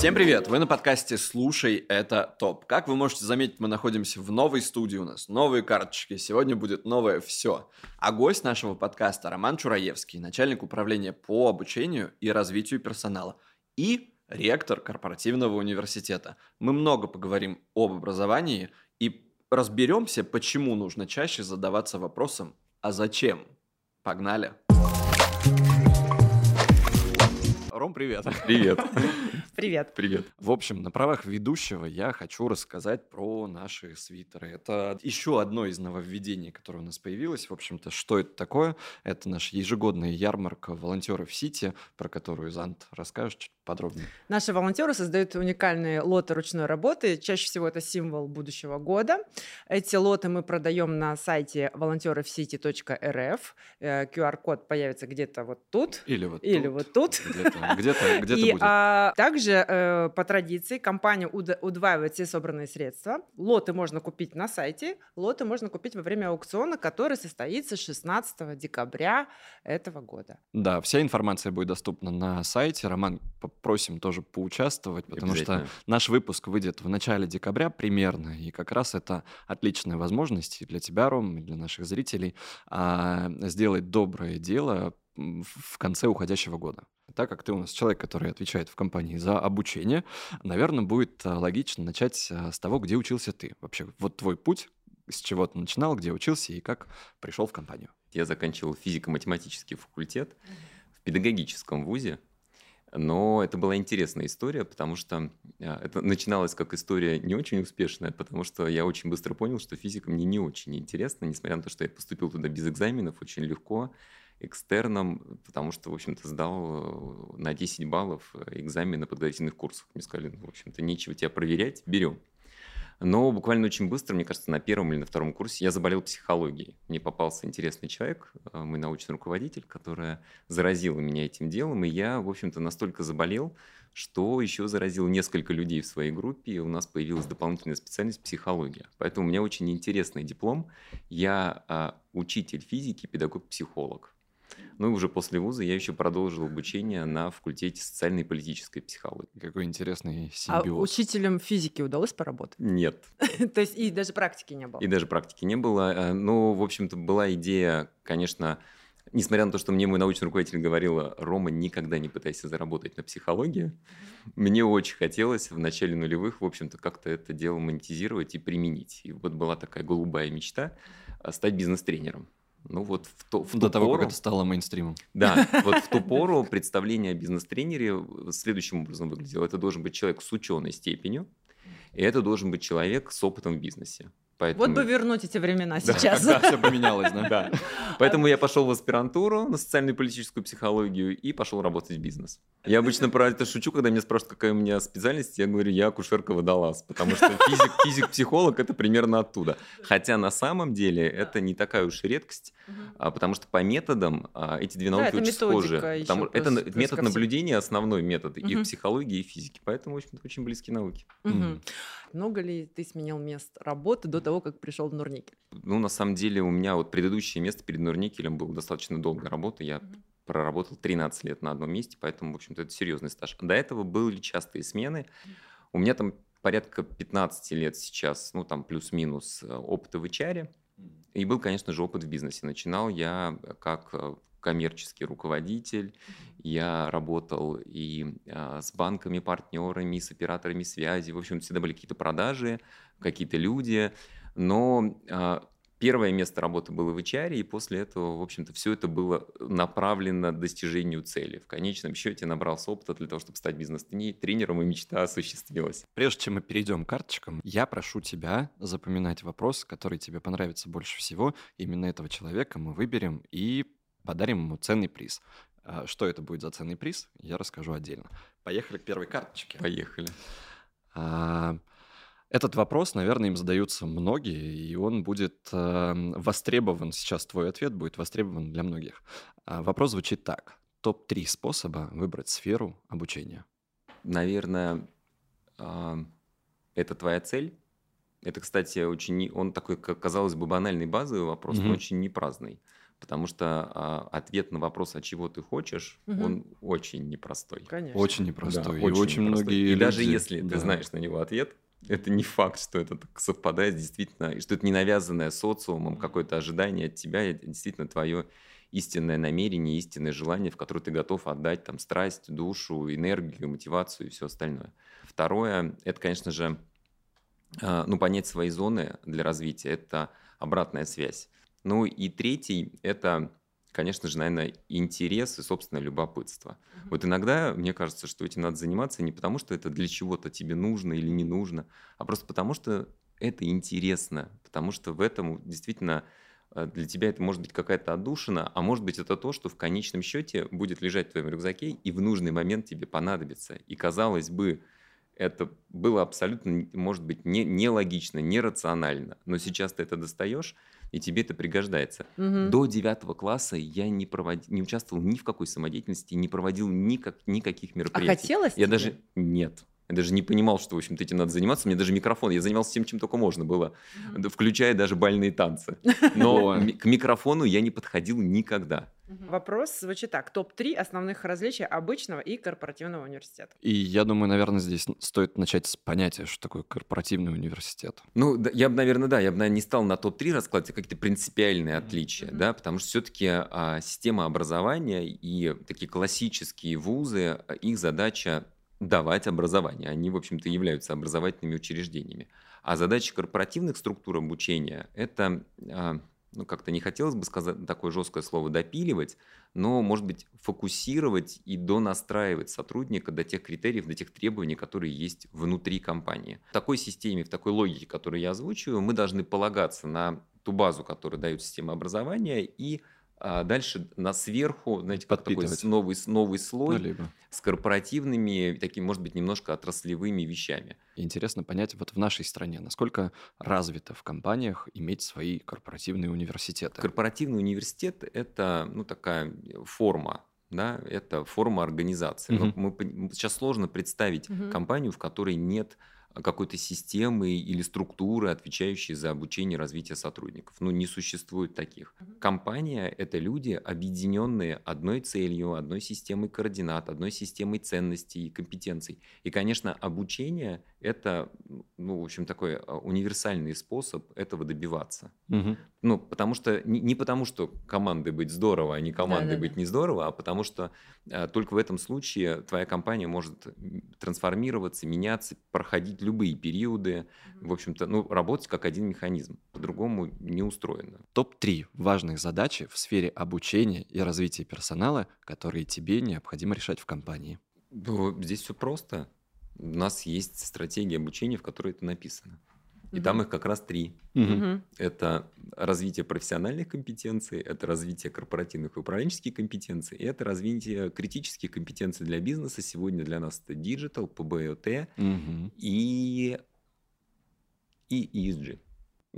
Всем привет! Вы на подкасте «Слушай, это топ». Как вы можете заметить, мы находимся в новой студии у нас, новые карточки, сегодня будет новое все. А гость нашего подкаста Роман Чураевский, начальник управления по обучению и развитию персонала и ректор корпоративного университета. Мы много поговорим об образовании и разберемся, почему нужно чаще задаваться вопросом «А зачем?». Погнали! Ром, привет. Привет. Привет. Привет. В общем, на правах ведущего я хочу рассказать про наши свитеры. Это еще одно из нововведений, которое у нас появилось. В общем-то, что это такое? Это наша ежегодная ярмарка волонтеров Сити, про которую Зант расскажет чуть подробнее. Наши волонтеры создают уникальные лоты ручной работы. Чаще всего это символ будущего года. Эти лоты мы продаем на сайте волонтеровсити.рф. QR-код э, появится где-то вот тут. Или вот Или тут. вот тут. Где-то, где-то, где-то И будет. а, также э, по традиции компания уда- удваивает все собранные средства. Лоты можно купить на сайте, лоты можно купить во время аукциона, который состоится 16 декабря этого года. Да, вся информация будет доступна на сайте. Роман, попросим тоже поучаствовать, потому что наш выпуск выйдет в начале декабря примерно, и как раз это отличная возможность и для тебя, Ром, и для наших зрителей а, сделать доброе дело в конце уходящего года. Так как ты у нас человек, который отвечает в компании за обучение, наверное, будет а, логично начать а, с того, где учился ты. Вообще, вот твой путь, с чего ты начинал, где учился и как пришел в компанию. Я заканчивал физико-математический факультет в педагогическом вузе. Но это была интересная история, потому что а, это начиналось как история не очень успешная, потому что я очень быстро понял, что физика мне не очень интересна, несмотря на то, что я поступил туда без экзаменов, очень легко, экстерном, потому что, в общем-то, сдал э, на 10 баллов экзамен на подготовительных курсах. Мне сказали, ну, в общем-то, нечего тебя проверять, берем. Но буквально очень быстро, мне кажется, на первом или на втором курсе я заболел психологией. Мне попался интересный человек, э, мой научный руководитель, которая заразила меня этим делом, и я, в общем-то, настолько заболел, что еще заразил несколько людей в своей группе, и у нас появилась дополнительная специальность психология. Поэтому у меня очень интересный диплом. Я а, учитель физики, педагог-психолог. Ну и уже после вуза я еще продолжил обучение на факультете социальной и политической психологии. Какой интересный А симбиоз. учителем физики удалось поработать? Нет, То есть и даже практики не было. И даже практики не было. Э, Ну, в общем-то, была идея, конечно, несмотря на то, что мне мой научный руководитель говорила, Рома, никогда не пытайся заработать на психологии, мне очень хотелось в начале нулевых, в общем-то, как-то это дело монетизировать и применить. И вот была такая голубая мечта э, стать бизнес-тренером. Ну вот в, то, в До ту того, пору- как это стало мейнстримом. да, вот в ту пору представление о бизнес-тренере следующим образом выглядело. Это должен быть человек с ученой степенью, и это должен быть человек с опытом в бизнесе. Поэтому... Вот бы вернуть эти времена Да. сейчас. Когда все поменялось, да? Да. Поэтому я пошел в аспирантуру на социальную и политическую психологию и пошел работать в бизнес. Я обычно про это шучу, когда меня спрашивают, какая у меня специальность, я говорю, я акушерка-водолаз, потому что физик, физик-психолог это примерно оттуда. Хотя на самом деле это не такая уж и редкость, а, потому что по методам а, эти две Да, науки очень схожи. ещё Потому- плюс- это плюс метод наблюдения основной метод и в психологии, и в физике. Поэтому, в общем-то, очень близкие науки. Много ли ты сменил мест работы до того, как пришел в Нурникель? Ну, на самом деле, у меня вот предыдущее место перед Норникелем было достаточно долгая работа. Я Мгм. проработал 13 лет на одном месте, поэтому, в общем-то, это серьезный стаж. До этого были частые смены. У меня там порядка 15 лет сейчас, ну, там плюс-минус э, опыта в HR. И был, конечно же, опыт в бизнесе. Начинал я как э, коммерческий руководитель. Я работал и а, с банками, партнерами, с операторами связи. В общем, всегда были какие-то продажи, какие-то люди. Но а, первое место работы было в HR, и после этого, в общем-то, все это было направлено достижению цели. В конечном счете набрался опыта для того, чтобы стать бизнес-тренером, и мечта осуществилась. Прежде чем мы перейдем к карточкам, я прошу тебя запоминать вопрос, который тебе понравится больше всего. Именно этого человека мы выберем и подарим ему ценный приз. А, Что это будет за ценный приз, я расскажу отдельно. Поехали к первой карточке. Поехали. А, Этот вопрос, наверное, им задаются многие, и он будет э, востребован, сейчас твой ответ будет востребован для многих. А, Вопрос звучит так. Топ-3 способа выбрать сферу обучения. Наверное, а, это твоя цель. Это, кстати, очень он такой, как казалось бы, банальный базовый вопрос, Мгм. но очень не праздный. Потому что а, ответ на вопрос, а чего ты хочешь, Мгм. он очень непростой. Конечно. Очень Да, непростой. и очень очень непростой. многие И даже люди- если да. ты знаешь на него ответ, это не факт, что это так совпадает действительно, и что это не навязанное социумом какое-то ожидание от тебя, это действительно твое истинное намерение, истинное желание, в которое ты готов отдать там страсть, душу, энергию, мотивацию и все остальное. Второе, это, конечно же, а, ну, понять свои зоны для развития, это обратная связь. Ну и третий, это, конечно же, наверное, интерес и, собственно, любопытство. Вот иногда мне кажется, что этим надо заниматься не потому, что это для чего-то тебе нужно или не нужно, а просто потому, что это интересно, потому что в этом действительно э, для тебя это может быть какая-то отдушина, а может быть это то, что в конечном счете будет лежать в твоем рюкзаке и в нужный момент тебе понадобится. И казалось бы, это было абсолютно, может быть, не, нелогично, нерационально, но сейчас ты это достаешь, и тебе это пригождается. Мгм. До девятого класса я не, провод... не участвовал ни в какой самодеятельности, не проводил никак... никаких А мероприятий. хотелось Я тебе? даже... Нет. Я даже не понимал, что, в общем-то, этим надо заниматься. У меня даже микрофон. Я занимался всем, чем только можно было, да, включая даже бальные танцы. Но к микрофону я не подходил никогда. Вопрос звучит так. Топ-3 основных различий обычного и корпоративного университета. И я думаю, наверное, здесь стоит начать с понятия, что такое корпоративный университет. Ну, да, я бы, наверное, да, я бы, наверное, не стал на топ-3 раскладывать, а какие-то принципиальные отличия, Мгм. да, потому что все-таки система образования и такие классические вузы, а, их задача давать образование. Они, в общем-то, являются образовательными учреждениями. А задача корпоративных структур обучения – это, а, ну, как-то не хотелось бы сказать такое жесткое слово «допиливать», но, может быть, фокусировать и донастраивать сотрудника до тех критериев, до тех требований, которые есть внутри компании. В такой системе, в такой логике, которую я озвучиваю, мы должны полагаться на ту базу, которую дает система образования, и а, дальше на сверху, знаете, как такой новый, новый слой Ну, либо. с корпоративными, такими, может быть, немножко отраслевыми вещами. Интересно понять, вот в нашей стране, насколько развито в компаниях иметь свои корпоративные университеты. Корпоративный университет – это ну, такая форма, да, это форма организации. Но Мгм. мы, сейчас сложно представить Мгм. компанию, в которой нет какой-то системы или структуры, отвечающей за обучение и развитие сотрудников. Ну, не существует таких. Компания – это люди, объединенные одной целью, одной системой координат, одной системой ценностей и компетенций. И, конечно, обучение – это, ну, в общем, такой а, универсальный способ этого добиваться. Мгм. Ну, потому что не, не потому, что командой быть здорово, а не командой Да-да-да. быть не здорово, а потому что э, только в этом случае твоя компания может трансформироваться, меняться, проходить любые периоды, в общем-то, ну, работать как один механизм. По-другому не устроено. Топ-3 важных задачи в сфере обучения и развития персонала, которые тебе необходимо решать в компании. Ну, здесь все просто. У нас есть стратегия обучения, в которой это написано. И там их как раз три. Это развитие профессиональных компетенций, это развитие корпоративных и управленческих компетенций, и это развитие критических компетенций для бизнеса. Сегодня для нас это Digital, PBOT Мгм. и, и ESG.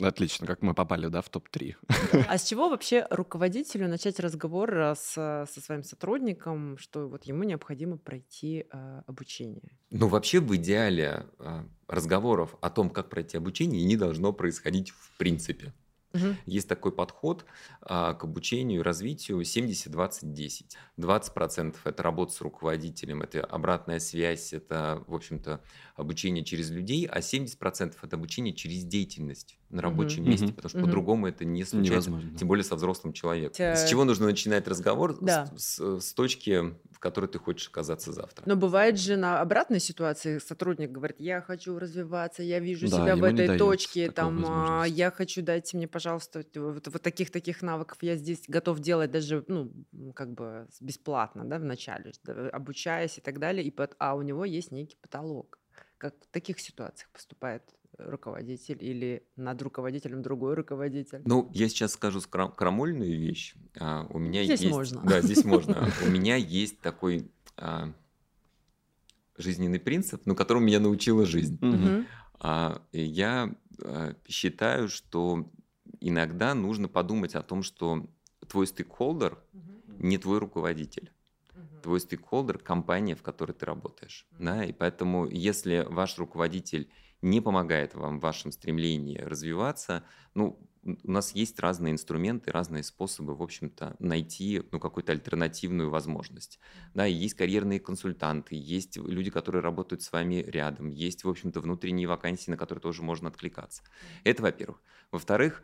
Отлично, как мы попали, да, в топ-3. А с чего вообще руководителю начать разговор с, со своим сотрудником, что вот ему необходимо пройти а, обучение? Ну, вообще, в идеале а, разговоров о том, как пройти обучение, не должно происходить в принципе. Мгм. Есть такой подход а, к обучению и развитию 70-20-10. 20% это работа с руководителем, это обратная связь, это, в общем-то, обучение через людей, а 70% это обучение через деятельность на рабочем месте, Мгм. потому что Мгм. по-другому это не случается. Невозможно. Тем более со взрослым человеком. Тя- С чего нужно начинать разговор? С- Да. С, с точки, в которой ты хочешь оказаться завтра. Но бывает же на обратной ситуации сотрудник говорит, я хочу развиваться, я вижу Да, себя в этой точке, там, а, я хочу, дайте мне, пожалуйста, вот, вот таких таких навыков, я здесь готов делать даже, ну, как бы с- бесплатно, да, вначале, да, обучаясь и так далее, и пот- а у него есть некий потолок. Как в таких ситуациях поступает руководитель или над руководителем другой руководитель? Ну, я сейчас скажу крамольную вещь. А, у меня Здесь есть... можно. Да, здесь можно. У меня есть такой а, жизненный принцип, ну, которому меня научила жизнь. А, я а, считаю, что иногда нужно подумать о том, что твой стейкхолдер не твой руководитель. Твой стейкхолдер – компания, в которой ты работаешь. Да? И поэтому, если ваш руководитель не помогает вам в вашем стремлении развиваться, ну, у нас есть разные инструменты, разные способы, в общем-то, найти ну, какую-то альтернативную возможность. Да, есть карьерные консультанты, есть люди, которые работают с вами рядом, есть, в общем-то, внутренние вакансии, на которые тоже можно откликаться. Это, во-первых. Во-вторых,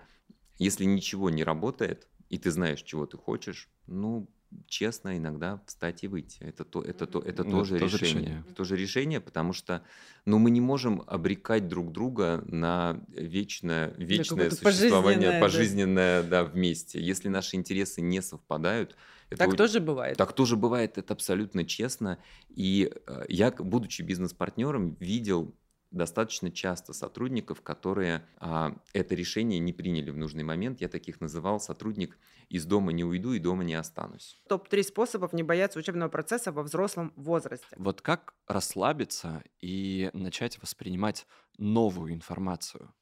если ничего не работает, и ты знаешь, чего ты хочешь, ну, честно иногда встать и выйти. Это, то, это, то, это ну, тоже, тоже решение. решение. Тоже решение, потому что ну, мы не можем обрекать друг друга на вечное, вечное да, существование, пожизненное, пожизненное да. Да, вместе. Если наши интересы не совпадают, это так тоже бывает. Так тоже бывает, это абсолютно честно. И э, я, будучи бизнес-партнером, видел достаточно часто сотрудников, которые а, это решение не приняли в нужный момент. Я таких называл сотрудник «из дома не уйду и дома не останусь». Топ-3 способов не бояться учебного процесса во взрослом возрасте. Вот как расслабиться и начать воспринимать новую информацию?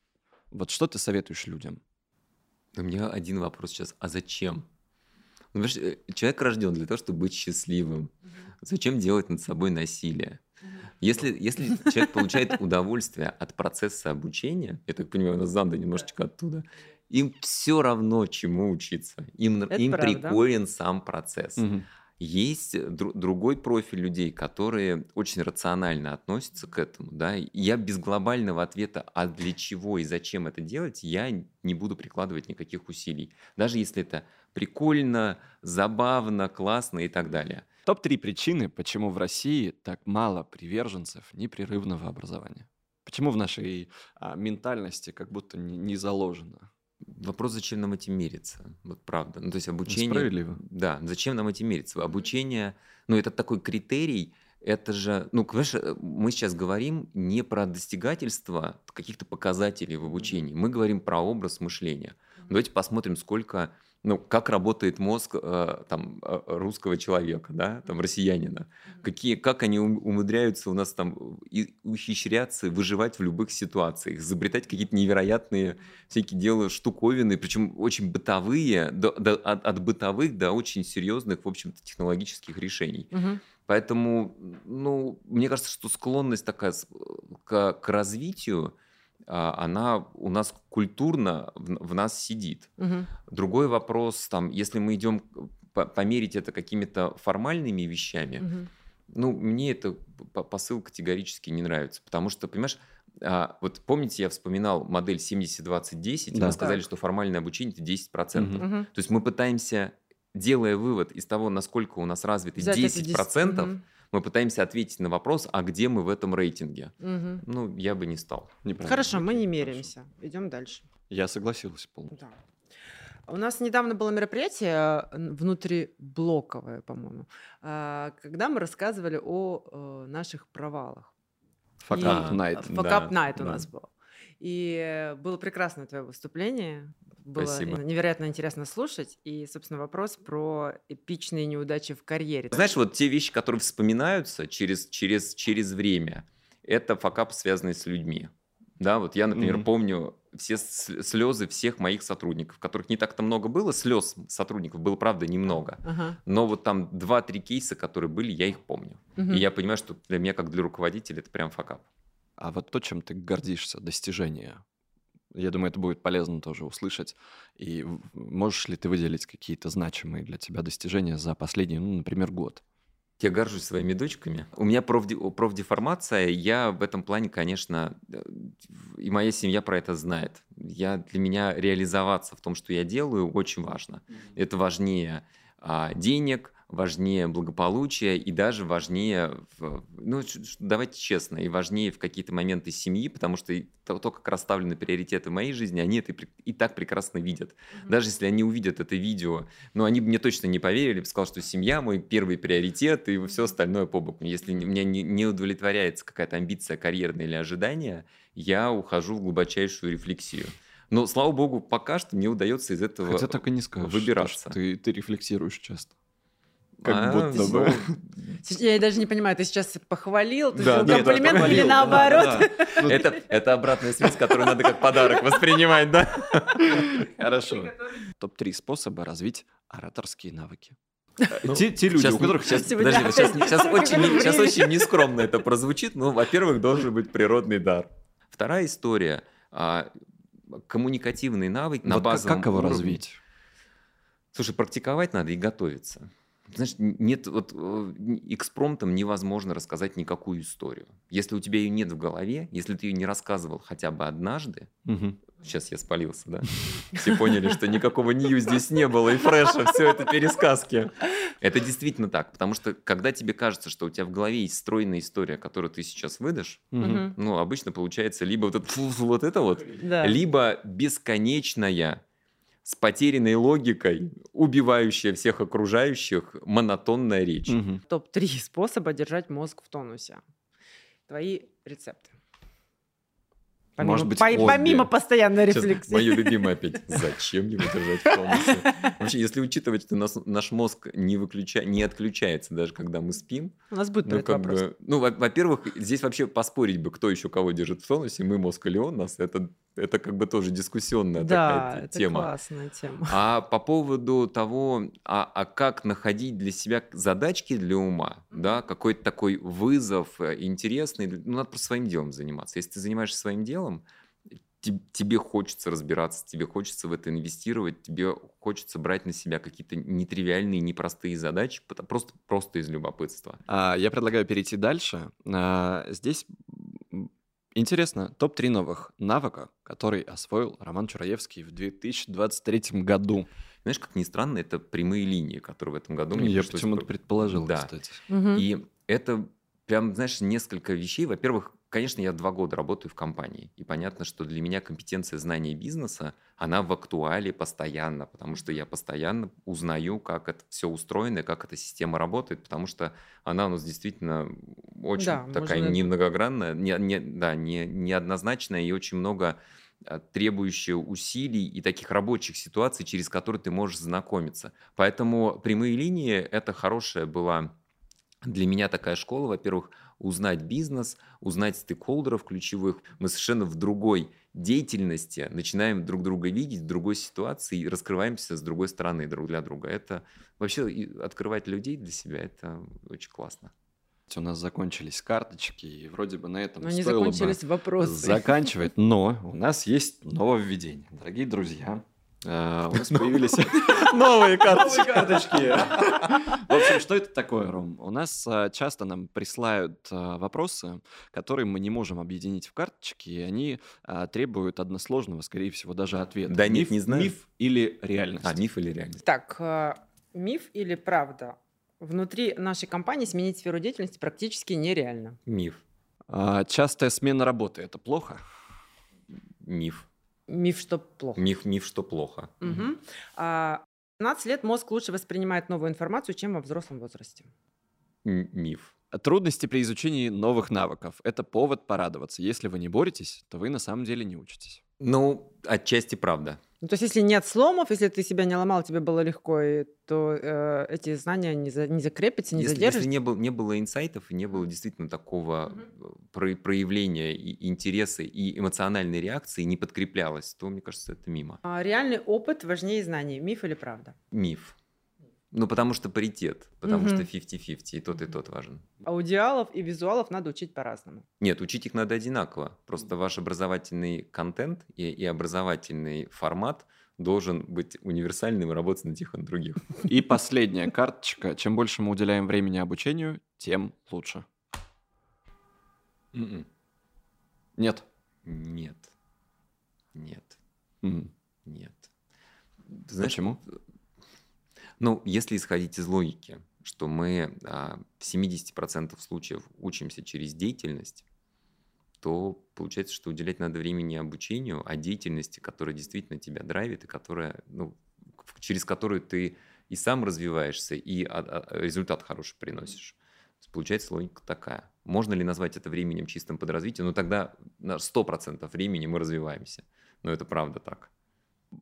Вот что ты советуешь людям? У меня один вопрос сейчас. А зачем? Ну, э, человек рожден для того, чтобы быть счастливым. Зачем делать над собой насилие? Если, если человек получает удовольствие от процесса обучения, я так понимаю, у нас Занда немножечко оттуда, им все равно, чему учиться. Им, им приколен сам процесс. Угу. Есть дру- другой профиль людей, которые очень рационально относятся к этому. Да? я без глобального ответа, а для чего и зачем это делать, я не буду прикладывать никаких усилий. Даже если это прикольно, забавно, классно и так далее. Топ-3 причины, почему в России так мало приверженцев непрерывного образования. Почему в нашей а, ментальности как будто не, не заложено? Вопрос, зачем нам этим мериться? Вот правда. Ну, то есть обучение... Справедливо. Да, зачем нам этим мериться? Обучение, ну, это такой критерий, это же, ну, конечно, э, мы сейчас говорим не про достигательство каких-то показателей в обучении, мы говорим про образ мышления. Давайте посмотрим, сколько ну, как работает мозг э, там, э, русского человека, да, там, россиянина, какие, как они умудряются у нас там и, ухищряться, выживать в любых ситуациях, изобретать какие-то невероятные всякие дела, штуковины, причем очень бытовые, до, до, от, от бытовых до очень серьезных, в общем-то, технологических решений. Угу. Поэтому, ну, мне кажется, что склонность такая к, к развитию, она у нас культурно в, в нас сидит. Угу. Другой вопрос, там, если мы идем померить это какими-то формальными вещами, угу. ну, мне это посыл категорически не нравится, потому что, понимаешь, а, вот помните, я вспоминал модель 70-20-10, да. мы сказали, так. что формальное обучение это 10%. Угу. То есть мы пытаемся, делая вывод из того, насколько у нас развиты Взять 10%, 10%, угу мы пытаемся ответить на вопрос, а где мы в этом рейтинге? Угу. Ну, я бы не стал. Хорошо, мы не меряемся. Идем дальше. Я согласился полностью. Да. У нас недавно было мероприятие внутриблоковое, по-моему, а, когда мы рассказывали о э, наших провалах. Факап Найт. Факап Найт у нас был. И было прекрасное твое выступление. Было Спасибо. невероятно интересно слушать. И, собственно, вопрос про эпичные неудачи в карьере. Знаешь, вот те вещи, которые вспоминаются через, через, через время, это факап, связанный с людьми. Да, вот я, например, mm-hmm. помню все слезы всех моих сотрудников, которых не так-то много было, слез сотрудников было, правда, немного. Uh-huh. Но вот там два-три кейса, которые были, я их помню. Uh-huh. И я понимаю, что для меня, как для руководителя, это прям факап. А вот то, чем ты гордишься, достижение, я думаю, это будет полезно тоже услышать. И можешь ли ты выделить какие-то значимые для тебя достижения за последний, ну, например, год? Я горжусь своими дочками. У меня профдеформация, я в этом плане, конечно, э, и моя семья про это знает. Я, для меня реализоваться в том, что я делаю, очень важно. Это важнее а, денег, важнее благополучие и даже важнее, в, ну, давайте честно, и важнее в какие-то моменты семьи, потому что то, то как расставлены приоритеты в моей жизни, они это и, и так прекрасно видят. Mm-hmm. Даже если они увидят это видео, ну, они мне точно не поверили, бы сказал, что семья мой первый приоритет и все остальное по боку. Если меня не, не удовлетворяется какая-то амбиция карьерная или ожидание, я ухожу в глубочайшую рефлексию. Но, слава богу, пока что мне удается из этого Хотя так и не скажешь, выбираться. Ты, ты рефлексируешь часто. Как а, будто бы. Я даже не понимаю, ты сейчас похвалил, ты да, сделал комплимент да, или наоборот? Да, да. Это, это обратная связь, которую надо как подарок воспринимать, да? Хорошо. Топ-3 способа развить ораторские навыки. Ну, те, те люди, сейчас, у которых сейчас... Подожди, сейчас, сейчас, очень, сейчас очень нескромно это прозвучит, но, во-первых, должен быть природный дар. Вторая история. А, коммуникативный навык на Вот как, базовом как его уровне. развить? Слушай, практиковать надо и готовиться. Знаешь, нет, вот э, экспромтом невозможно рассказать никакую историю. Если у тебя ее нет в голове, если ты ее не рассказывал хотя бы однажды, Мгм. сейчас я спалился, да? Все поняли, что никакого нью здесь не было и фреша, все это пересказки. Это действительно так, потому что когда тебе кажется, что у тебя в голове есть стройная история, которую ты сейчас выдашь. Мгм. ну, обычно получается либо вот это, вот это вот, Да. либо бесконечная, с потерянной логикой, убивающая всех окружающих, монотонная речь. Мгм. Топ-3 способа держать мозг в тонусе. Твои рецепты. Помимо, Может быть, по- помимо постоянной Сейчас рефлексии. мое любимое опять. Зачем его держать в тонусе? Вообще, если учитывать, что нас- наш мозг не, выключа... не отключается даже когда мы спим, У нас будет ну, как вопрос. бы, ну, во- во-первых, здесь вообще поспорить бы, кто еще кого держит в тонусе, мы мозг или он нас, это, это как бы тоже дискуссионная Да, такая это тема. классная тема. А по поводу того, а, а как находить для себя задачки для ума, да, какой-то такой вызов э, интересный, ну, надо просто своим делом заниматься. Если ты занимаешься своим делом, те- тебе хочется разбираться, тебе хочется в это инвестировать, тебе хочется брать на себя какие-то нетривиальные, непростые задачи, просто, просто из любопытства. А, Я предлагаю перейти дальше. А, Здесь интересно, топ-3 новых навыка, который освоил Роман Чураевский в 2023 году. Знаешь, как ни странно, это прямые линии, которые в этом году мне Я почему-то по- предположил, Да. кстати. Мгм. И это прям, знаешь, несколько вещей. Во-первых, конечно, я два года работаю в компании. И понятно, что для меня компетенция знания бизнеса, она в актуале постоянно, потому что я постоянно узнаю, как это все устроено, как эта система работает, потому что она у нас действительно очень Да, такая можно- немногогранная, не, не- да, не, неоднозначная и очень много а, требующая усилий и таких рабочих ситуаций, через которые ты можешь знакомиться. Поэтому прямые линии – это хорошая была для меня такая школа, во-первых, узнать бизнес, узнать стейкхолдеров ключевых. Мы совершенно в другой деятельности начинаем друг друга видеть, в другой ситуации и раскрываемся с другой стороны друг для друга. Это вообще открывать людей для себя, это очень классно. У нас закончились карточки, и вроде бы на этом Но не стоило бы закончились вопросы. заканчивать. Но у нас есть нововведение. Дорогие друзья, у нас появились новые карточки. В общем, что это такое, Ром? У нас э, часто нам присылают э, вопросы, которые мы не можем объединить в карточки, и они э, требуют односложного, скорее всего, даже ответа. Да нет, Миф- не знаю. Миф или реальность? А, миф или реальность? Так, э, миф или правда? Внутри нашей компании сменить сферу деятельности практически нереально. Миф. А, Частая смена работы – это плохо? Миф. Миф, что плохо. Миф, миф, что плохо. Мгм. А, в 15 лет мозг лучше воспринимает новую информацию, чем во взрослом возрасте. М- Миф. Трудности при изучении новых навыков – это повод порадоваться. Если вы не боретесь, то вы на самом деле не учитесь. Ну, отчасти правда. Ну, то есть, если нет сломов, если ты себя не ломал, тебе было легко, и- то э, эти знания не, за- не закрепятся, не если, задержатся. если не, был, не было инсайтов, и не было действительно такого э, про- проявления и интереса и эмоциональной реакции, не подкреплялось, то, мне кажется, это мимо. А реальный опыт важнее знаний. Миф или правда? Миф. Ну, потому что паритет, потому Мгм. что 50-50, и тот, и тот важен. Аудиалов и визуалов надо учить по-разному. Нет, учить их надо одинаково. Просто ваш образовательный контент и, и образовательный формат должен быть универсальным и работать на тех и на других. И последняя карточка. Чем больше мы уделяем времени обучению, тем лучше. М-м. Нет. Нет. Нет. М. Нет. Знаешь, Почему? Ну, если исходить из логики, что мы а, в 70% случаев учимся через деятельность, то получается, что уделять надо времени обучению, а деятельности, которая действительно тебя драйвит, и которая, ну, через которую ты и сам развиваешься, и а- а- результат хороший приносишь. То есть получается логика такая. Можно ли назвать это временем чистым под развитие? Ну, тогда на 100% времени мы развиваемся. Но это правда так.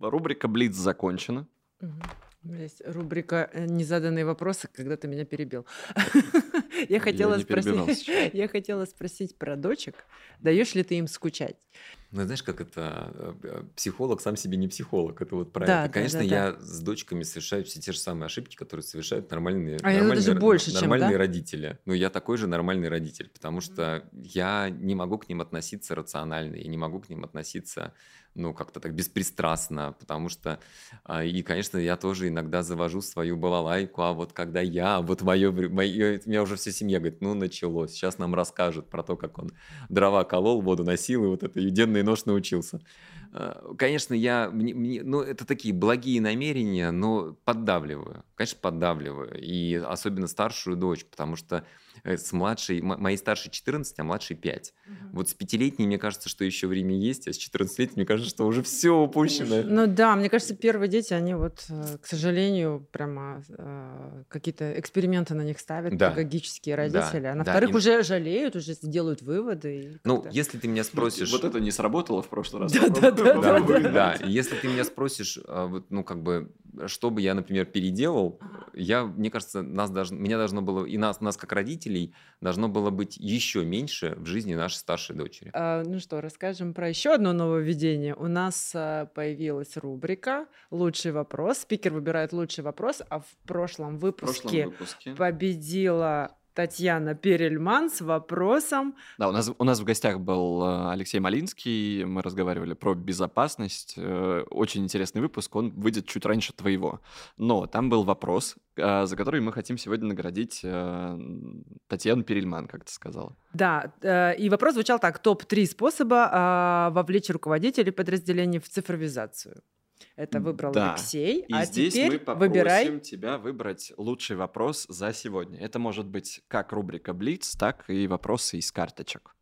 Рубрика «Блиц» закончена. Мгм. У меня Есть рубрика э, «Незаданные вопросы», когда ты меня перебил. Я хотела спросить, я хотела спросить про дочек. Даешь ли ты им скучать? Ну, знаешь, как это э, э, психолог сам себе не психолог. Это вот про Да, это. да, Конечно, да, я с дочками совершаю все те же самые ошибки, которые совершают нормальные, А нормальные, даже больше, чем, нормальные да? родители. Ну, я такой же нормальный родитель, потому что я не могу к ним относиться рационально, я не могу к ним относиться, ну, как-то так беспристрастно, потому что, а, и, конечно, я тоже иногда завожу свою балалайку, а вот когда я, вот мое, мое, у меня уже вся семья говорит, ну, началось, сейчас нам расскажут про то, как он дрова колол, воду носил, и вот это юденный нож научился. А, Конечно, я, мне- мне- ну, это такие благие намерения, но поддавливаю, конечно, поддавливаю, и особенно старшую дочь, потому что э, с младшей, моей старшей 14, а младшей 5. Вот с пятилетней, мне кажется, что еще время есть, а с 14-летней, мне кажется, что уже все упущено. Ну да, мне кажется, первые дети, они вот, э, к сожалению, прямо э, какие-то эксперименты на них ставят, Да. педагогические Да, родители. А на да, вторых и- уже жалеют, уже делают выводы. и Ну, если ты меня спросишь... Вот это не сработало в прошлый раз. Да, да, да, Да, Если ты меня спросишь, а, вот, ну, как бы, что бы я, например, переделал, я, мне кажется, нас должно, меня должно было, и нас, нас как родителей, должно было быть еще меньше в жизни нашей старшей дочери. А, Ну что, расскажем про еще одно нововведение. У нас а, появилась рубрика «Лучший вопрос». Спикер выбирает лучший вопрос, а в прошлом В выпуске прошлом выпуске. победила Татьяна Перельман с вопросом Да, у нас, у нас в гостях был э, Алексей Малинский, мы разговаривали про безопасность. Э, Очень интересный выпуск, он выйдет чуть раньше твоего. Но там был вопрос, э, за который мы хотим сегодня наградить Татьяну Перельман, как ты сказала. Да, и вопрос звучал так: топ-3 способа вовлечь руководителей подразделений в цифровизацию. Это выбрал Да. Алексей. И а здесь теперь мы попросим выбирай. тебя выбрать лучший вопрос за сегодня. Это может быть как рубрика Блиц, так и вопросы из карточек.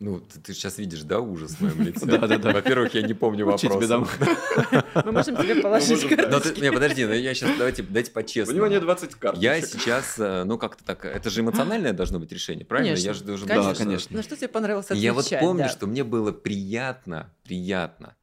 Ну, ты, сейчас видишь, да, ужас в моем лице? Да-да-да. Во-первых, я не помню дам. Мы можем тебе положить да. Ну, карточки. ты- Не, подожди, ну я сейчас, давайте, давайте У по-честному. него нет 20 карточек. Я сейчас, э, ну как-то так, это же эмоциональное должно быть решение, правильно? Конечно, Я же должен конечно. Да, конечно. Ну что тебе понравилось И Я вот отвечать, помню, да. что мне было приятно, приятно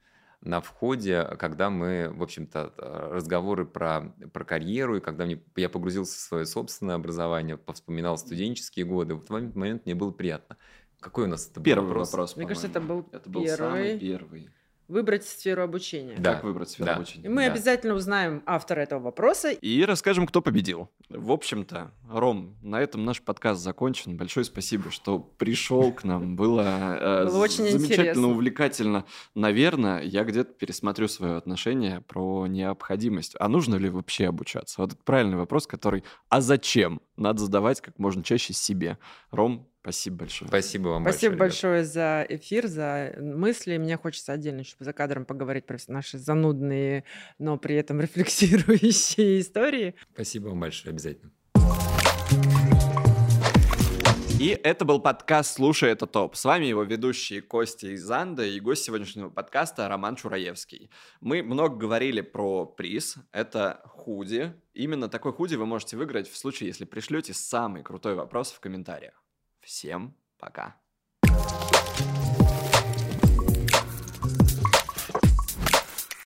на входе, когда мы, в общем-то, э, разговоры про, про карьеру, и когда мне, я погрузился в свое собственное образование, повспоминал студенческие годы, вот в этот момент мне было приятно. Какой у нас это был Первый вопрос? вопрос, Мне кажется, это был Это был самый первый. первый. Выбрать сферу обучения. Да. Как выбрать сферу да. обучения? И мы Да. обязательно узнаем автора этого вопроса. И расскажем, кто победил. В общем-то, Ром, на этом наш подкаст закончен. Большое спасибо, что пришел к нам. Было, э, Было очень замечательно, интересно. увлекательно. Наверное, я где-то пересмотрю свое отношение про необходимость. А нужно ли вообще обучаться? Вот это правильный вопрос, который «а зачем?» надо задавать как можно чаще себе. Ром, спасибо большое. Спасибо вам Спасибо большое. большое за эфир, за мысли. Мне хочется отдельно еще за кадром поговорить про наши занудные, но при этом рефлексирующие истории. ребят. Спасибо вам большое, обязательно. И это был подкаст «Слушай, это топ». С вами его ведущие Костя и Занда и гость сегодняшнего подкаста Роман Чураевский. Мы много говорили про приз. Это худи. Именно такой худи вы можете выиграть в случае, если пришлете самый крутой вопрос в комментариях. Всем пока.